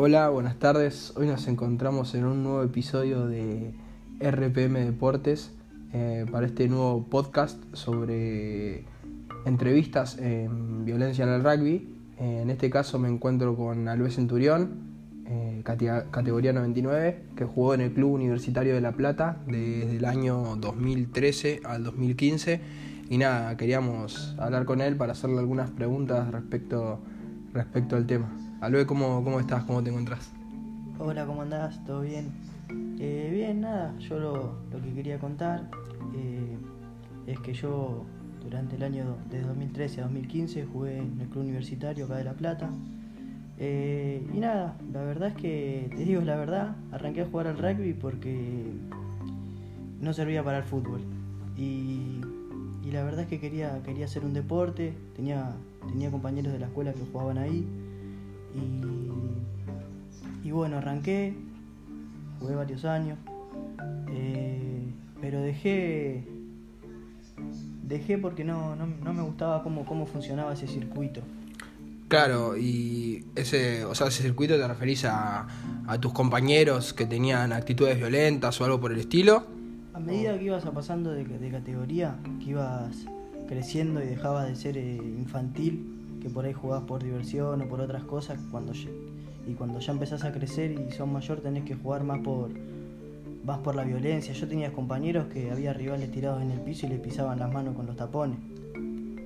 Hola, buenas tardes. Hoy nos encontramos en un nuevo episodio de RPM Deportes eh, para este nuevo podcast sobre entrevistas en violencia en el rugby. Eh, en este caso me encuentro con Alves Centurión, eh, categoría 99, que jugó en el Club Universitario de La Plata desde el año 2013 al 2015. Y nada, queríamos hablar con él para hacerle algunas preguntas respecto, respecto al tema. Alve, ¿cómo, ¿cómo estás? ¿Cómo te encontrás? Hola, ¿cómo andás? ¿Todo bien? Eh, bien, nada, yo lo, que quería contar eh, es que yo durante el año de 2013 a 2015 jugué en el club universitario acá de La Plata. Eh, y nada, la verdad es que, te digo la verdad, arranqué a jugar al rugby porque no servía para el fútbol. Y la verdad es que quería, quería hacer un deporte, tenía, tenía compañeros de la escuela que jugaban ahí y, bueno, arranqué, jugué varios años, eh, pero dejé, dejé porque no, no, me gustaba cómo, cómo funcionaba ese circuito. Claro, y ese, o sea, ese circuito te referís a, a, tus compañeros que tenían actitudes violentas o algo por el estilo. A medida que ibas pasando de, de categoría, que ibas creciendo y dejabas de ser eh, infantil, que por ahí jugás por diversión o por otras cosas, cuando y cuando ya empezás a crecer y sos mayor tenés que jugar más por más por la violencia. Yo tenía compañeros que había rivales tirados en el piso y le pisaban las manos con los tapones.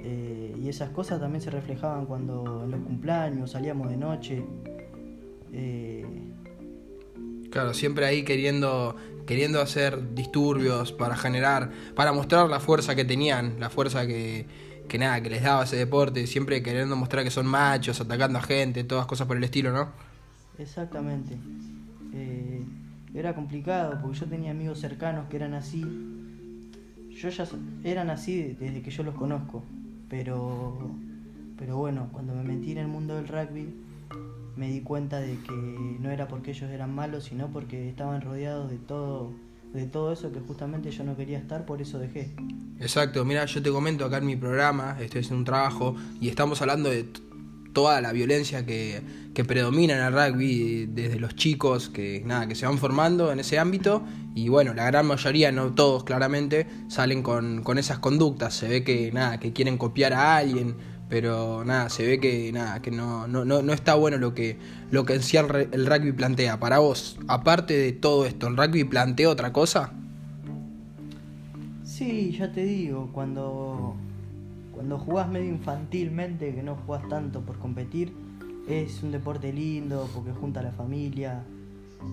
Eh, y esas cosas también se reflejaban cuando en los cumpleaños salíamos de noche. Eh, claro, siempre ahí queriendo queriendo hacer disturbios para generar, para mostrar la fuerza que tenían, la fuerza que, que nada, que les daba ese deporte, siempre queriendo mostrar que son machos, atacando a gente, todas cosas por el estilo, ¿no? Exactamente. Eh, era complicado porque yo tenía amigos cercanos que eran así. Yo ya eran así desde que yo los conozco, pero pero bueno, cuando me metí en el mundo del rugby me di cuenta de que no era porque ellos eran malos, sino porque estaban rodeados de todo de todo eso que justamente yo no quería estar, por eso dejé. Exacto, mira, yo te comento acá en mi programa, estoy haciendo un trabajo y estamos hablando de toda la violencia que, que, predomina en el rugby desde los chicos que nada que se van formando en ese ámbito y bueno la gran mayoría no todos claramente salen con, con esas conductas se ve que nada que quieren copiar a alguien pero nada, se ve que nada, que no, no, no, está bueno lo que, lo que en sí el, rugby plantea. Para vos, aparte de todo esto, ¿el rugby plantea otra cosa? Sí, ya te digo, cuando, cuando jugás medio infantilmente, que no jugás tanto por competir, es un deporte lindo porque junta a la familia,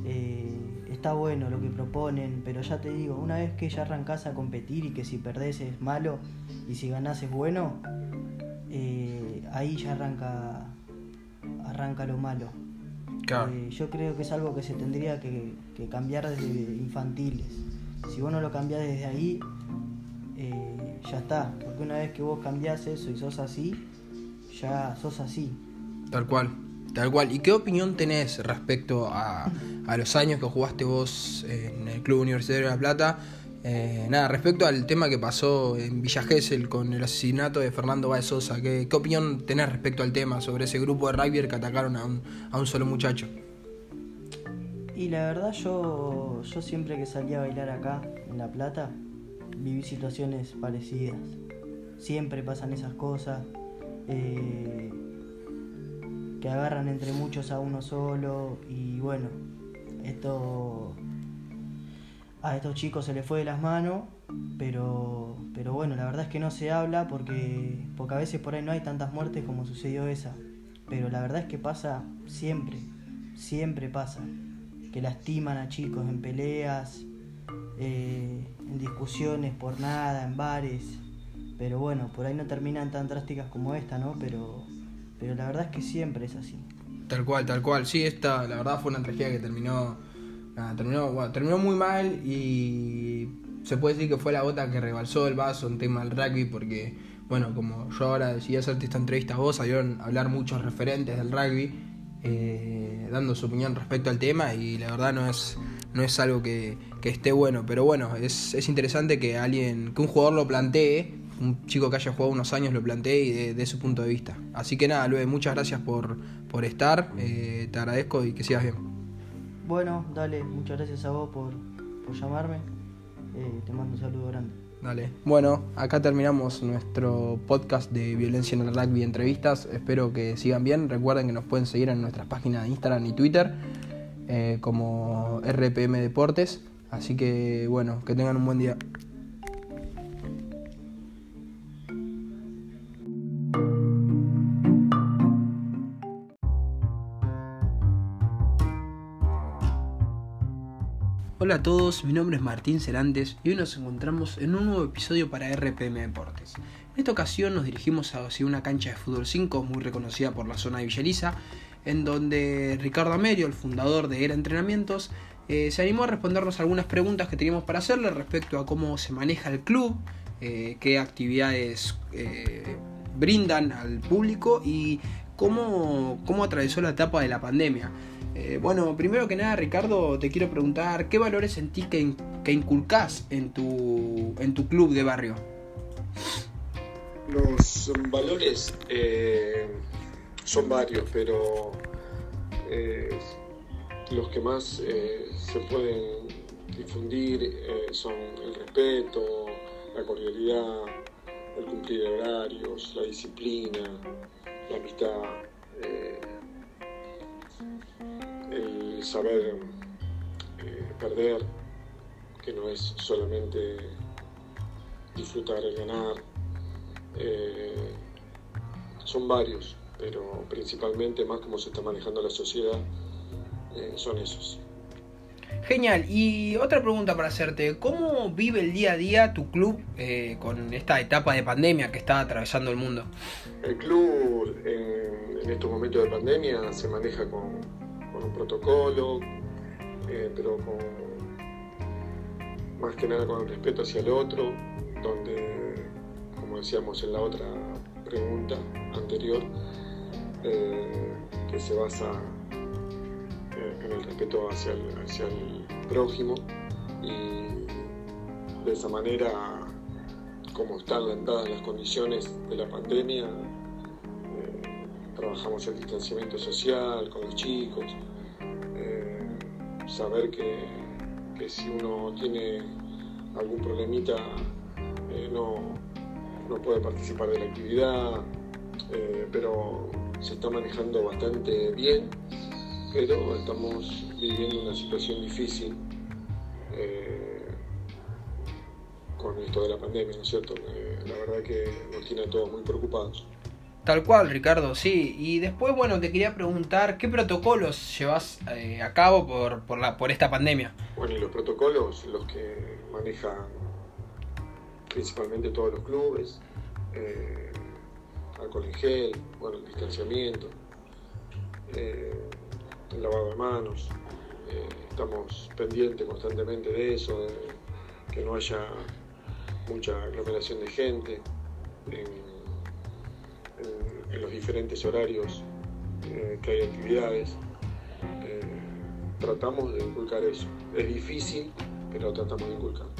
eh, está bueno lo que proponen, pero ya te digo, una vez que ya arrancás a competir y que si perdés es malo y si ganás es bueno, eh, ahí ya arranca, arranca lo malo. Eh, yo creo que es algo que se tendría que, cambiar desde infantiles. Si vos no lo cambiás desde ahí, eh, ya está. Porque una vez que vos cambiás eso y sos así, ya sos así. Tal cual, tal cual. ¿Y qué opinión tenés respecto a, a los años que jugaste vos en el Club Universitario de La Plata? Eh, nada, respecto al tema que pasó en Villa Gesell con el asesinato de Fernando Báez Sosa, ¿qué, opinión tenés respecto al tema sobre ese grupo de rugby que atacaron a un, a un solo muchacho? Y la verdad yo, yo siempre que salía a bailar acá, en La Plata, viví situaciones parecidas. Siempre pasan esas cosas, eh, que agarran entre muchos a uno solo y bueno, esto a estos chicos se les fue de las manos, pero, pero bueno, la verdad es que no se habla porque, porque a veces por ahí no hay tantas muertes como sucedió esa. Pero la verdad es que pasa siempre, siempre pasa. Que lastiman a chicos en peleas, eh, en discusiones por nada, en bares. Pero bueno, por ahí no terminan tan drásticas como esta, ¿no? Pero, pero la verdad es que siempre es así. Tal cual, tal cual. Sí, esta la verdad fue una tragedia que terminó terminó, terminó muy mal y se puede decir que fue la gota que rebalsó el vaso en tema del rugby porque, bueno, como yo ahora decidí hacerte esta entrevista a vos, salieron a hablar muchos referentes del rugby eh, dando su opinión respecto al tema y la verdad no es, no es algo que, esté bueno, pero bueno, es, es interesante que alguien, que un jugador lo plantee un chico que haya jugado unos años lo plantee y de, su punto de vista. Así que nada, Luis, muchas gracias por, por estar, eh, te agradezco y que sigas bien. Bueno, dale, muchas gracias a vos por, llamarme, eh, te mando un saludo grande. Dale. Bueno, acá terminamos nuestro podcast de violencia en el rugby entrevistas. Espero que sigan bien. Recuerden que nos pueden seguir en nuestras páginas de Instagram y Twitter eh, como RPM Deportes. Así que bueno, que tengan un buen día. Hola a todos, mi nombre es Martín Cerantes y hoy nos encontramos en un nuevo episodio para RPM Deportes. En esta ocasión nos dirigimos hacia una cancha de fútbol 5 muy reconocida por la zona de Villaliza, en donde Ricardo Amerio, el fundador de Era Entrenamientos, eh, se animó a respondernos algunas preguntas que teníamos para hacerle respecto a cómo se maneja el club, eh, qué actividades eh, brindan al público y cómo, cómo atravesó la etapa de la pandemia. Eh, bueno, primero que nada, Ricardo, te quiero preguntar, ¿qué valores sentís que, que inculcás en tu, en tu club de barrio? Los valores eh, son varios, pero eh, los que más se pueden difundir son el respeto, la cordialidad, el cumplir horarios, la disciplina, la amistad el saber eh, perder, que no es solamente disfrutar el ganar, eh, son varios, pero principalmente más como se está manejando la sociedad, eh, son esos. Genial, y otra pregunta para hacerte, ¿cómo vive el día a día tu club con esta etapa de pandemia que está atravesando el mundo? El club en estos momentos de pandemia se maneja con, un protocolo, eh, pero con más que nada con el respeto hacia el otro, donde, como decíamos en la otra pregunta anterior, eh, que se basa eh, en el respeto hacia el, hacia prójimo y de esa manera, como están dadas las condiciones de la pandemia, trabajamos el distanciamiento social con los chicos, saber que, si uno tiene algún problemita eh, no, no, puede participar de la actividad, eh, pero se está manejando bastante bien, pero estamos viviendo una situación difícil eh, con esto de la pandemia, ¿no es cierto? la verdad que nos tiene a todos muy preocupados. Tal cual, Ricardo, sí. Y después, bueno, te quería preguntar, ¿qué protocolos llevas eh, a cabo por, por, la, por esta pandemia? Bueno, y los protocolos, los que manejan principalmente todos los clubes, eh, alcohol en gel, bueno, el distanciamiento, eh, lavado de manos. Eh, estamos pendientes constantemente de eso, de que no haya mucha aglomeración de gente en, los diferentes horarios eh, que hay actividades. Eh, tratamos de inculcar eso. Es difícil, pero tratamos de inculcar.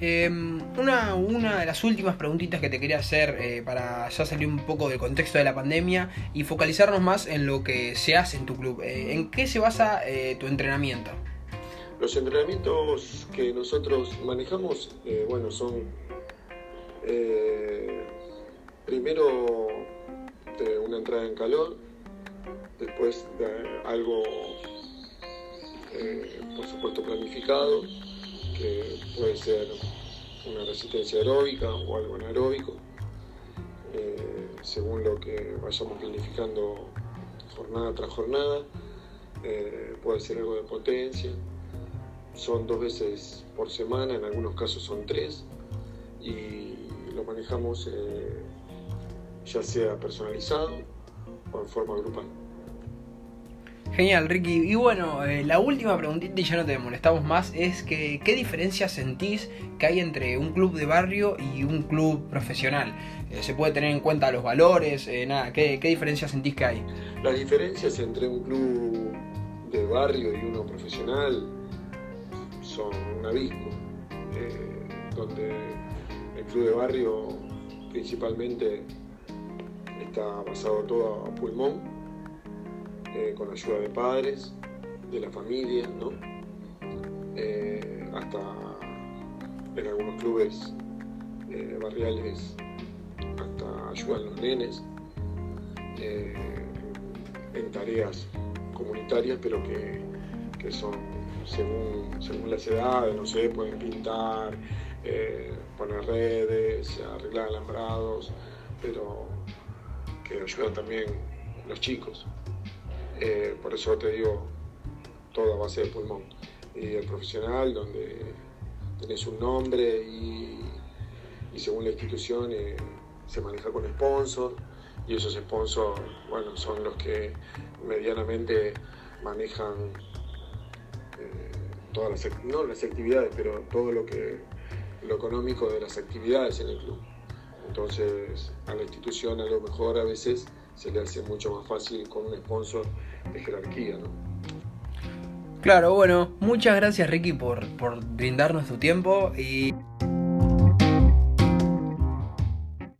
Em, una, una, de las últimas preguntitas que te quería hacer eh, para ya salir un poco del contexto de la pandemia y focalizarnos más en lo que se hace en tu club. ¿En qué se basa tu entrenamiento? Los entrenamientos que nosotros manejamos, bueno, son primero una entrada en calor, después de algo, eh, por supuesto, planificado, que puede ser una resistencia aeróbica o algo anaeróbico, eh, según lo que vayamos planificando jornada tras jornada. Eh, puede ser algo de potencia. Son dos veces por semana, en algunos casos son tres, y lo manejamos ya sea personalizado o en forma grupal. Genial, Ricky. Y bueno, eh, la última preguntita y ya no te molestamos más es que ¿qué diferencia sentís que hay entre un club de barrio y un club profesional? Eh, ¿Se puede tener en cuenta los valores? Eh, nada, ¿qué, ¿qué, diferencia sentís que hay? Las diferencias entre un club de barrio y uno profesional son un abismo, donde el club de barrio principalmente está basado todo a pulmón, eh, con ayuda de padres, de la familia, ¿no? Eh, hasta en algunos clubes eh, barriales hasta ayudan los nenes en tareas comunitarias, pero que, que son según, según las edades, no sé, pueden pintar, poner redes, arreglar alambrados, pero que ayudan también los chicos. Eh, por eso te digo, toda base de pulmón. Y el profesional, donde tenés un nombre y, según la institución eh, se maneja con sponsor y esos sponsors, bueno, son los que medianamente manejan todas las, no las actividades, pero todo lo que lo económico de las actividades en el club. Entonces, a la institución a lo mejor a veces se le hace mucho más fácil con un sponsor de jerarquía, ¿no? Claro, bueno, muchas gracias Ricky por, por brindarnos tu tiempo y